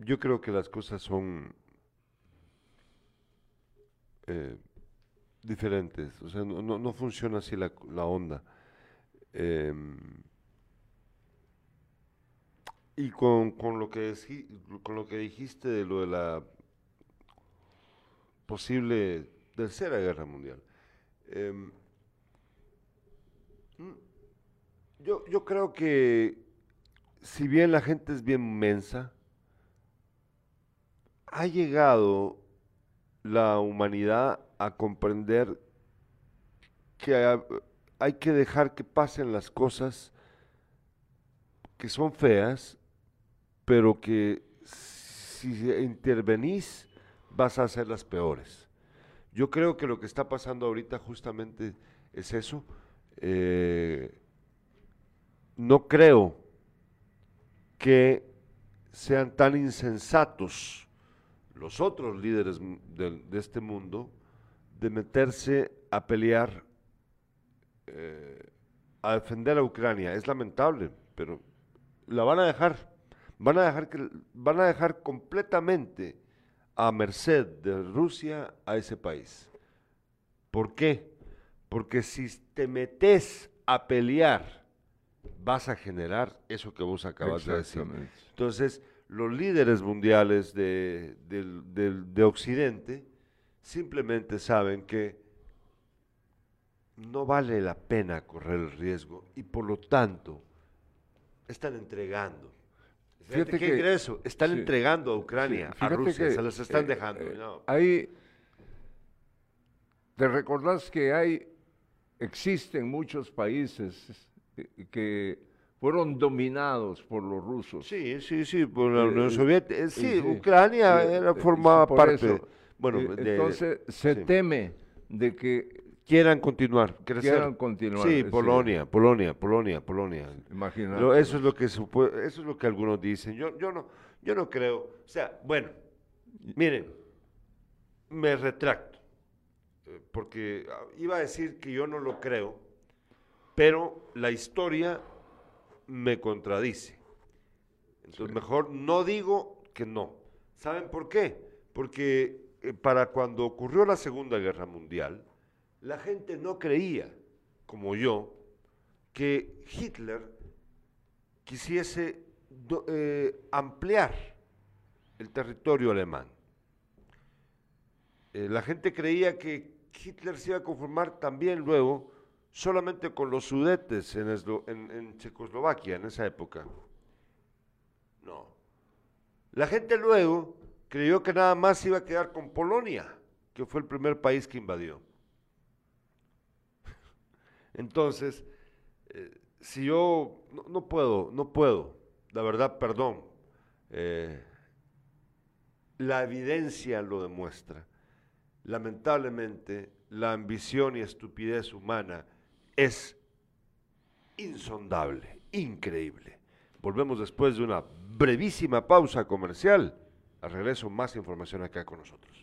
yo creo que las cosas son eh, diferentes. O sea, no, no- no funciona así la, la onda. Em, y con, con lo que con lo que dijiste de lo de la posible tercera guerra mundial. em, yo, yo creo que si bien la gente es bien mensa, ha llegado la humanidad a comprender que ha- hay que dejar que pasen las cosas que son feas, pero que si intervenís vas a hacer las peores. Yo creo que lo que está pasando ahorita justamente es eso. eh, no creo que sean tan insensatos los otros líderes del- de, este mundo de meterse a pelear, eh, a defender a Ucrania. Es lamentable, pero la van a dejar. Van a dejar, que, van a dejar completamente a merced de Rusia a ese país. ¿Por qué? Porque si te metes a pelear, vas a generar eso que vos acabas de decir. Entonces, los líderes mundiales de, del- de Occidente simplemente saben que no vale la pena correr el riesgo y por lo tanto están entregando. Fíjate ¿Qué que- quiere eso? Están sí. entregando a Ucrania, Sí, a Rusia, que, se las están eh, dejando. eh, ¿no? Hay, ¿Te recordás que hay, existen muchos países eh, que fueron dominados por los rusos? Sí, sí, sí, por la Eh, Unión eh, Soviética. Eh, eh, sí. Ucrania Eh, era, formaba parte. eso, bueno, de- entonces se sí. teme de que quieran continuar, crecer. quieran continuar. Sí, Polonia, Polonia, Polonia, Polonia. Imagínate. Lo- eso es lo que eso es lo que algunos dicen. Yo, yo no, yo no creo. O sea, bueno, miren, me retracto, porque ah, iba a decir que yo no lo creo, pero la historia me contradice. Entonces mejor no digo que no. ¿Saben por qué? Porque eh, para cuando ocurrió la Segunda Guerra Mundial, la gente no creía, como yo, que Hitler quisiese do- eh, ampliar el territorio alemán. Eh, la gente creía que Hitler se iba a conformar también luego solamente con los sudetes en, en- Checoslovaquia en esa época. No. La gente luego creyó que nada más iba a quedar con Polonia, que fue el primer país que invadió. Entonces, eh, si yo no, no puedo, no puedo, la verdad, perdón, eh, la evidencia lo demuestra. Lamentablemente, la ambición y estupidez humana es insondable, increíble. Volvemos después de una brevísima pausa comercial. Al regreso, más información acá con nosotros.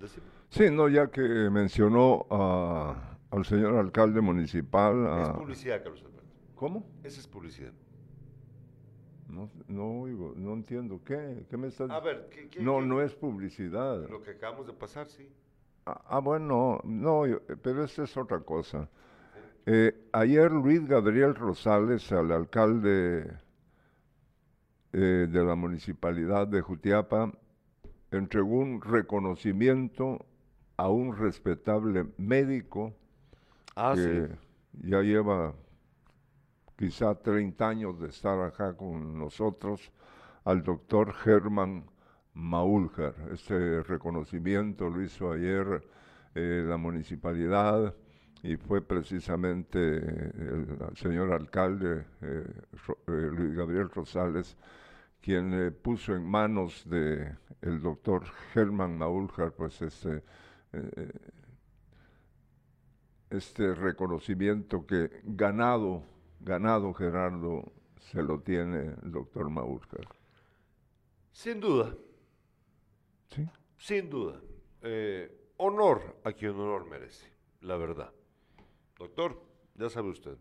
decime. Sí, no, ya que mencionó a- al señor alcalde municipal. Es publicidad, Carlos Alberto. ¿Cómo? Esa es publicidad. No, no oigo, no entiendo. ¿Qué? ¿Qué me estás A ver, ¿qué- qué- No, qué- no es publicidad. Lo que acabamos de pasar, sí. Ah, ah, bueno, no, yo- pero esta es otra cosa. Eh, ayer Luis Gabriel Rosales, al alcalde eh, de la municipalidad de Jutiapa, entregó un reconocimiento a un respetable médico Ah, que sí. ya lleva quizá 30 años de estar acá con nosotros, al doctor Germán Maulger. Este reconocimiento lo hizo ayer eh, la municipalidad y fue precisamente eh, el, señor alcalde eh, eh, Luis Gabriel Rosales quien eh, puso en manos de el doctor Herman Mauljar, pues este, eh, este reconocimiento que ganado, ganado Gerardo, se lo tiene el doctor Mauljar. Sin duda. Sí. Sin duda. Eh, honor a quien honor merece, la verdad. Doctor, ya sabe usted,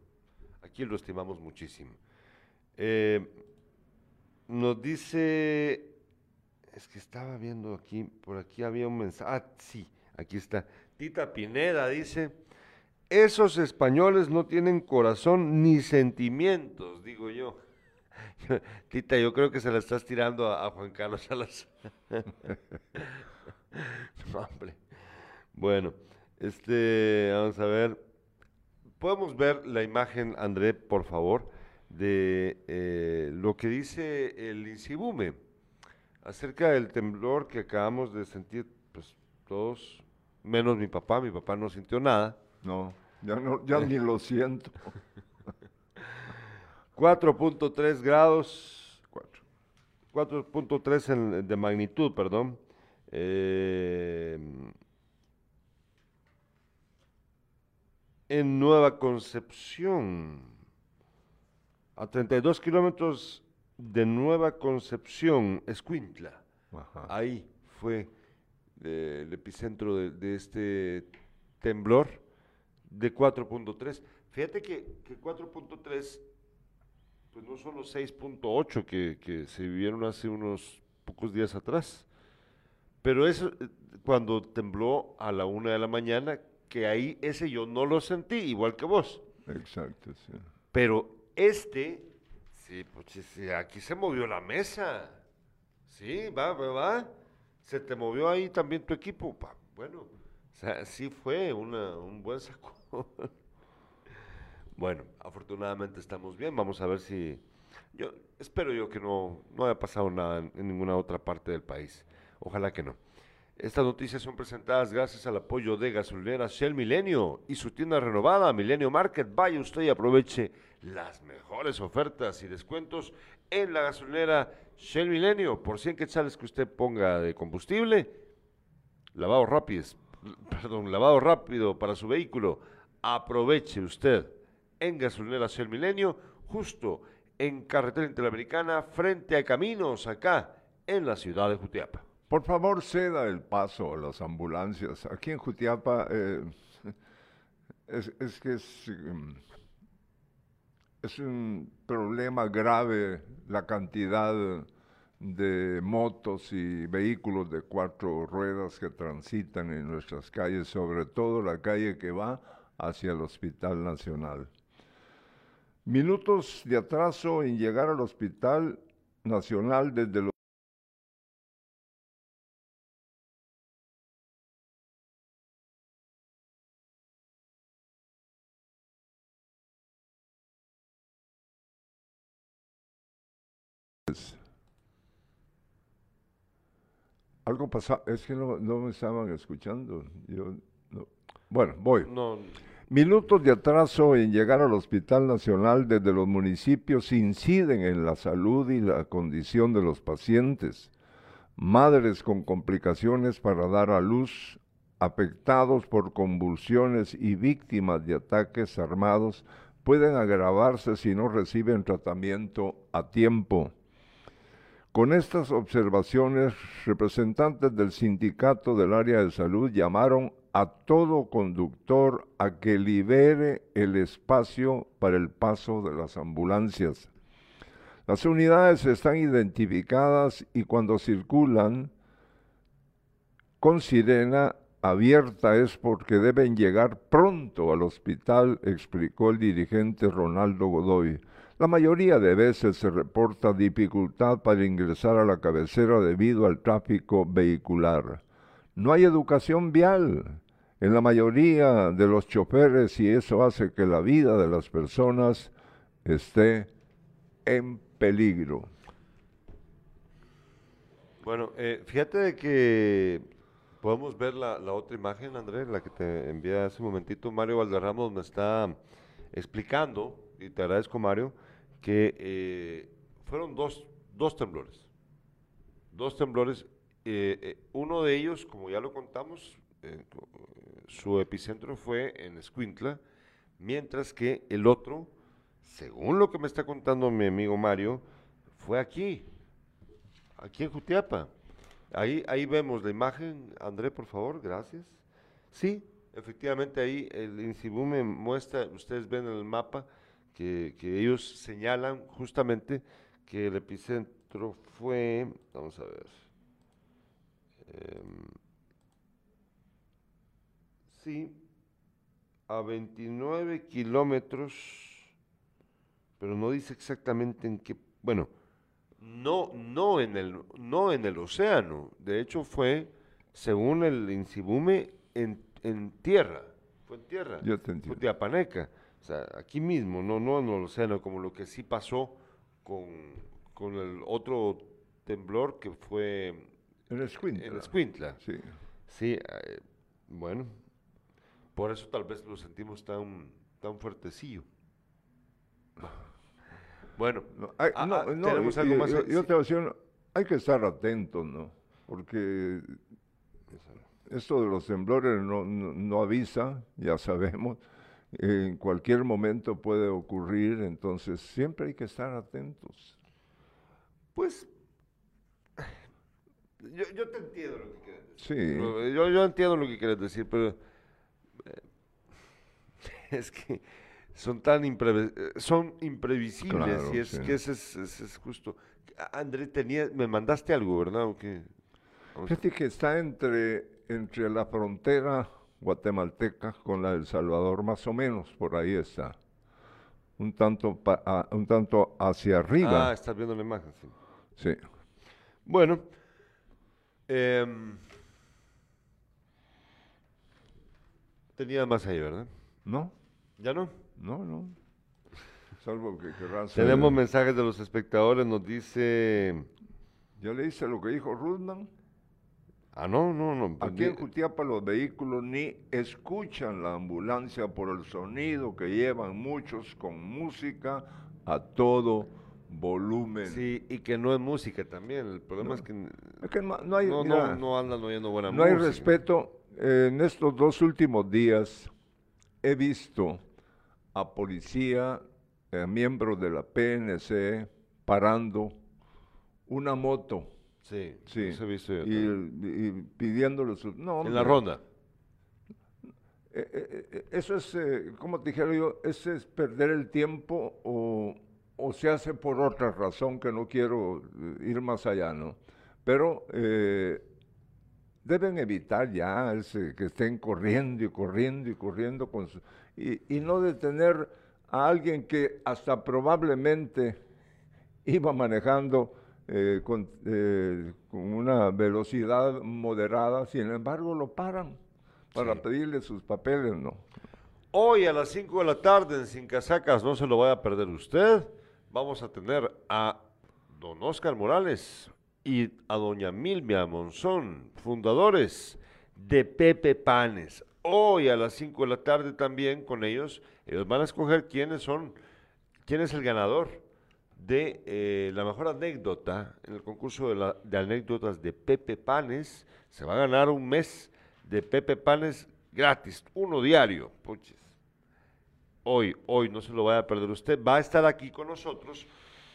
aquí lo estimamos muchísimo. Eh, nos dice, es que estaba viendo aquí, por aquí había un mensaje, ah, sí, aquí está. Tita Pineda dice, esos españoles no tienen corazón ni sentimientos, digo yo. Tita, yo creo que se la estás tirando a, a Juan Carlos Salazar. no, hombre. Bueno, este, vamos a ver. Podemos ver la imagen, André, por favor, de eh, lo que dice el Insibume acerca del temblor que acabamos de sentir, pues todos, menos mi papá, mi papá no sintió nada. No, ya, no, ya ni lo siento. 4.3 grados, 4.3 de magnitud, perdón. Eh, en Nueva Concepción, a 32 kilómetros de Nueva Concepción, Escuintla. Ahí fue eh, el epicentro de, de este temblor de 4.3. Fíjate que, que 4.3, pues no son los 6.8 que, que se vivieron hace unos pocos días atrás. Pero eso, eh, cuando tembló a la una de la mañana, que ahí ese yo no lo sentí, igual que vos. Exacto, sí. Pero este, sí, pues aquí se movió la mesa. Sí, va, va, va. Se te movió ahí también tu equipo. Pa- Bueno, o sea, sí fue una, un buen saco. bueno, afortunadamente estamos bien. Vamos a ver si... Yo espero yo que no, no haya pasado nada en ninguna otra parte del país. Ojalá que no. Estas noticias son presentadas gracias al apoyo de gasolinera Shell Milenio y su tienda renovada Milenio Market. Vaya usted y aproveche las mejores ofertas y descuentos en la gasolinera Shell Milenio. Por 100 quetzales que usted ponga de combustible, lavado rápido, perdón, lavado rápido para su vehículo. Aproveche usted en gasolinera Shell Milenio, justo en carretera interamericana, frente a Caminos, acá en la ciudad de Jutiapa. Por favor, ceda el paso a las ambulancias. Aquí en Jutiapa eh, es, que em, es un problema grave la cantidad de motos y vehículos de cuatro ruedas que transitan en nuestras calles, sobre todo la calle que va hacia el Hospital Nacional. Minutos de atraso en llegar al Hospital Nacional desde los Algo pasó, es que no, no me estaban escuchando. Yo, no. Bueno, voy. No, Minutos de atraso en llegar al Hospital Nacional desde los municipios inciden en la salud y la condición de los pacientes. Madres con complicaciones para dar a luz, afectados por convulsiones y víctimas de ataques armados pueden agravarse si no reciben tratamiento a tiempo. Con estas observaciones, representantes del sindicato del área de salud llamaron a todo conductor a que libere el espacio para el paso de las ambulancias. Las unidades están identificadas y cuando circulan con sirena abierta es porque deben llegar pronto al hospital, explicó el dirigente Ronaldo Godoy. La mayoría de veces se reporta dificultad para ingresar a la cabecera debido al tráfico vehicular. No hay educación vial en la mayoría de los choferes y eso hace que la vida de las personas esté en peligro. Bueno, eh, fíjate de que podemos ver la, la otra imagen, Andrés, la que te envié hace un momentito. Mario Valderramos me está explicando, y te agradezco, Mario, que eh, fueron dos, dos temblores. Dos temblores. eh, eh, uno de ellos, como ya lo contamos, co- su epicentro fue en Escuintla, mientras que el otro, según lo que me está contando mi amigo Mario, fue aquí, aquí en Jutiapa. Ahí, ahí vemos la imagen, André, por favor, gracias. Sí, efectivamente ahí el INSIBUME muestra, ustedes ven en el mapa que, que ellos señalan justamente que el epicentro fue, vamos a ver, em, sí, a 29 kilómetros, pero no dice exactamente en qué, bueno, no, no en el, no en el océano, de hecho fue, según el Insibume, en, en tierra, fue en tierra, Yo te entiendo. fue Tiapaneca, o sea, aquí mismo, no, no en el océano, como lo que sí pasó con, con el otro temblor que fue En Escuintla. en Escuintla. Sí. Sí, eh, bueno, por eso tal vez lo sentimos tan, tan fuertecillo. Bueno, No, hay, ah, no, ah, no, tenemos y- algo más. Yo, yo te voy a decir, hay que estar atentos, ¿no? Porque esto de los temblores no, no, no avisa, ya sabemos. En cualquier momento puede ocurrir, entonces siempre hay que estar atentos. Pues, yo, yo te entiendo lo que quieres decir. Sí. Lo- Yo, yo entiendo lo que quieres decir, pero eh, es que son tan eh, son imprevisibles Claro, y es sí. que ese es, ese es justo. André, tenía, me mandaste algo, ¿verdad? ¿O qué? Fíjate que está entre, entre la frontera guatemalteca con la del Salvador, más o menos, por ahí está. Un tanto, pa- a- un tanto hacia Ah, arriba. estás viendo la imagen, sí. sí. Bueno, em, tenía más ahí, ¿verdad? ¿No? ¿Ya no? No, no. Salvo que querrás... Tenemos mensajes de los espectadores, nos dice... ¿Ya leíste lo que dijo Rudman? Ah, no, no, no. pues Aquí en Jutiapa los vehículos ni escuchan la ambulancia por el sonido que llevan muchos con música a todo volumen. Sí, y que no es música también. El problema es que Es que no, no hay, no, mira, no, andan oyendo buena no hay música. respeto. Eh, en estos dos últimos días he visto a policía, eh, miembros de la PNC, parando una moto. Sí, Sí, eso he visto yo y, y pidiéndole sus... No, En la ronda. Eh, eh, eh, eso es, eh, como te dijera yo, ese es perder el tiempo o, o se hace por otra razón que no quiero ir más allá, ¿no? Pero deben evitar ya ese, que estén corriendo y corriendo y corriendo con su- y, y no detener a alguien que hasta probablemente iba manejando eh, con, eh, con una velocidad moderada, sin embargo lo paran para Sí. pedirle sus papeles, ¿no? Hoy a las 5 de la tarde en Sin Casacas, no se lo vaya a perder usted. Vamos a tener a don Oscar Morales y a doña Milvia Monzón, fundadores de Pepe Panes. Hoy a las 5 de la tarde también con ellos, ellos van a escoger quiénes son, quién es el ganador de eh, la mejor anécdota en el concurso de, anécdotas de Pepe Panes. Se va a ganar un mes de Pepe Panes gratis, uno diario. Puches. Hoy, hoy no se lo vaya a perder usted. Va a estar aquí con nosotros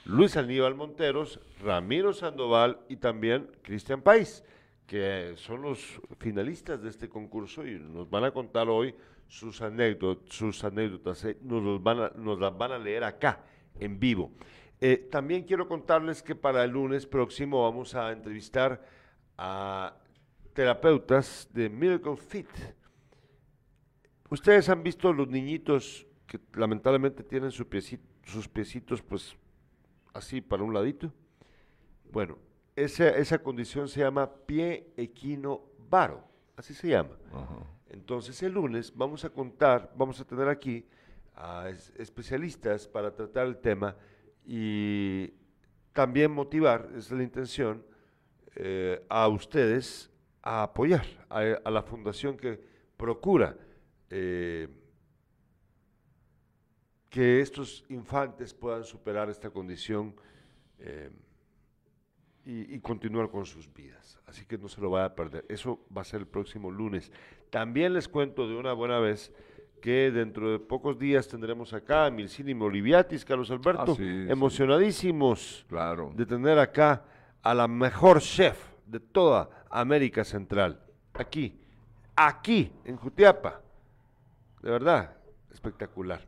Luis Aníbal Monteros, Ramiro Sandoval y también Cristian País, que son los finalistas de este concurso y nos van a contar hoy sus anécdotas, sus anécdotas eh, nos, van a- nos las van a leer acá, en vivo. Eh, también quiero contarles que para el lunes próximo vamos a entrevistar a terapeutas de Miracle Fit. Ustedes han visto los niñitos que lamentablemente tienen su piecito- sus piecitos pues así para un ladito. Bueno, esa, esa condición se llama pie equino varo, así se llama. Entonces el lunes vamos a contar, vamos a tener aquí a es- especialistas para tratar el tema y también motivar, es la intención, eh, a ustedes a apoyar a, a la fundación que procura eh, que estos infantes puedan superar esta condición eh, y, y continuar con sus vidas. Así que no se lo vaya a perder. Eso va a ser el próximo lunes. También les cuento de una buena vez que dentro de pocos días tendremos acá a Milcini Moliviatis, Carlos Alberto, Ah, sí, sí. emocionadísimos Claro. de tener acá a la mejor chef de toda América Central. Aquí, aquí, en Jutiapa. De verdad, espectacular.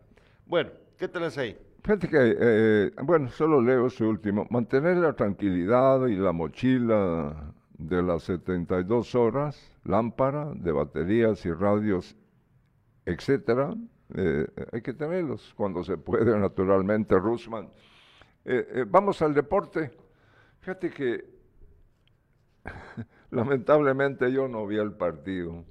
Bueno, ¿qué tenés ahí? Fíjate que, eh, bueno, solo leo este último. Mantener la tranquilidad y la mochila de las 72 horas, lámpara de baterías y radios, etcétera, eh, hay que tenerlos cuando se puede, naturalmente, Rusman. Eh, eh, vamos al deporte. Fíjate que lamentablemente yo no vi el partido.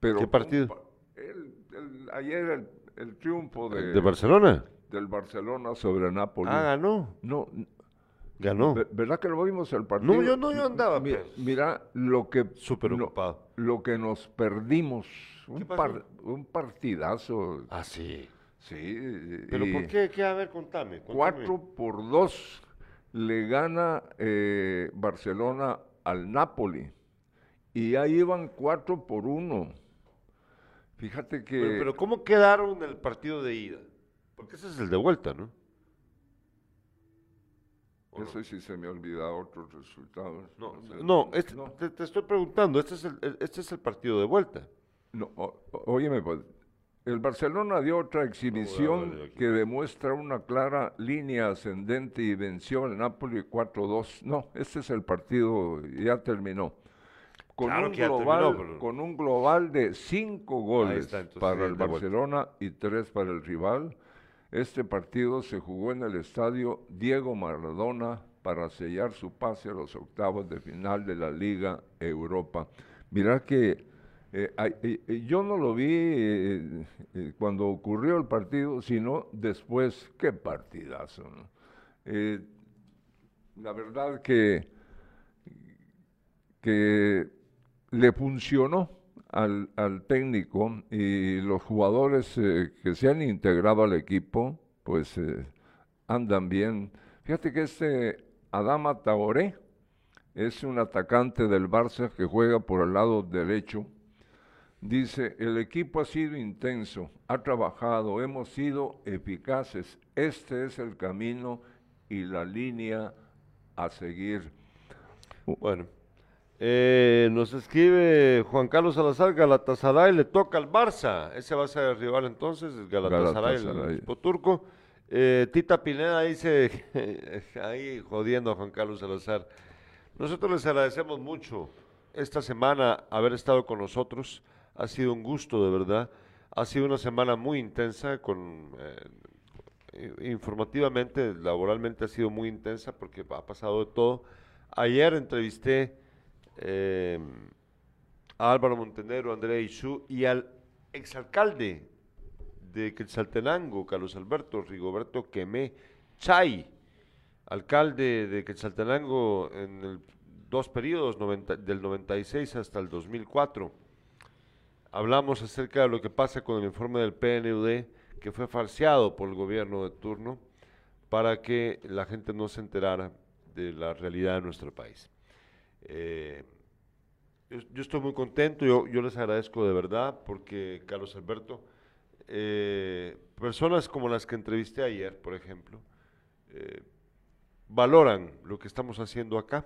Pero ¿Qué partido? el- ayer el, el triunfo de, ¿De Barcelona? del Barcelona sobre Nápoles. Ah, ganó. No, Ganó. Ve- ¿Verdad que lo vimos el partido? No, yo no, yo andaba, Mi- pues. Mira, lo que, Súper lo- ocupado. lo que nos perdimos. Un, pasó? par- un partidazo. Ah, sí. Sí. ¿Pero por qué? ¿Qué? A ver, contame. contame. Cuatro por dos le gana eh, Barcelona al Napoli. Y ahí iban cuatro por uno. Fíjate que... Pero, pero ¿cómo quedaron en el partido de ida? Porque ese es el de vuelta, ¿no? ¿O no? Eso sí se me ha olvidado otros resultados. No, sé. no, este- No. Te, te estoy preguntando, este es el, el- este es el partido de vuelta. No, o- óyeme, pues, el Barcelona dio otra exhibición aquí. que demuestra una clara línea ascendente y venció al Napoli 4-2. No, este es el partido, ya terminó. Con, Claro un global, terminó, pero- con un global de cinco goles está, entonces, para sí, el. Barcelona y tres para el rival. Este partido se jugó en el estadio Diego Maradona para sellar su pase a los octavos de final de la Liga Europa. Mira que eh, eh, eh, yo no lo vi cuando ocurrió el partido, sino después. Qué partidazo, la verdad que, que le funcionó al, técnico y los jugadores eh, que se han integrado al equipo, pues eh, andan bien. Fíjate que este Adama Taoré es un atacante del Barça que juega por el lado derecho. Dice, el equipo ha sido intenso, ha trabajado, hemos sido eficaces. Este es el camino y la línea a seguir. Bueno, eh, nos escribe Juan Carlos Salazar, Galatasaray le toca al Barça. Ese va a ser el rival entonces, el Galatasaray, el equipo turco. Eh, Tita Pineda dice, ahí jodiendo a Juan Carlos Salazar. Nosotros les agradecemos mucho esta semana haber estado con nosotros. Ha sido un gusto, de verdad. Ha sido una semana muy intensa con... eh, informativamente, laboralmente ha sido muy intensa porque ha pasado de todo. Ayer entrevisté eh, a Álvaro Montenegro, Andrea Isú y al exalcalde de Quetzaltenango, Carlos Alberto Rigoberto Quemé Chay, alcalde de Quetzaltenango en el- dos periodos, 90 del 96 hasta el 2004. Hablamos acerca de lo que pasa con el informe del PNUD que fue falseado por el gobierno de turno para que la gente no se enterara de la realidad de nuestro país. Eh, yo, estoy muy contento, yo, les agradezco de verdad porque Carlos Alberto, eh, personas como las que entrevisté ayer, por ejemplo, eh, valoran lo que estamos haciendo acá,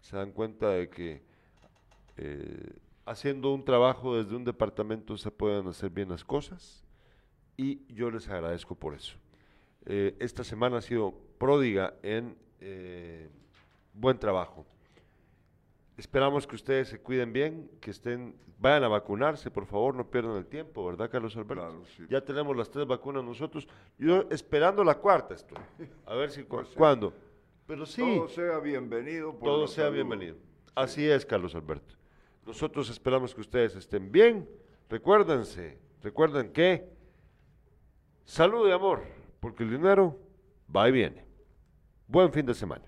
se dan cuenta de que haciendo un trabajo desde un departamento se pueden hacer bien las cosas y yo les agradezco por eso. Esta semana ha sido pródiga en buen trabajo. Esperamos que ustedes se cuiden bien, que estén, vayan a vacunarse, por favor, no pierdan el tiempo, ¿verdad, Carlos Alberto? Claro, sí. Ya tenemos las tres vacunas nosotros. Yo esperando la cuarta estoy. A ver si cu- Pues cuándo. Pero sí, Todo sea bienvenido. por todo sea salud. bienvenido. Así es, Carlos Alberto. Nosotros esperamos que ustedes estén bien. Recuérdense, recuerden que salud y amor, porque el dinero va y viene. Buen fin de semana.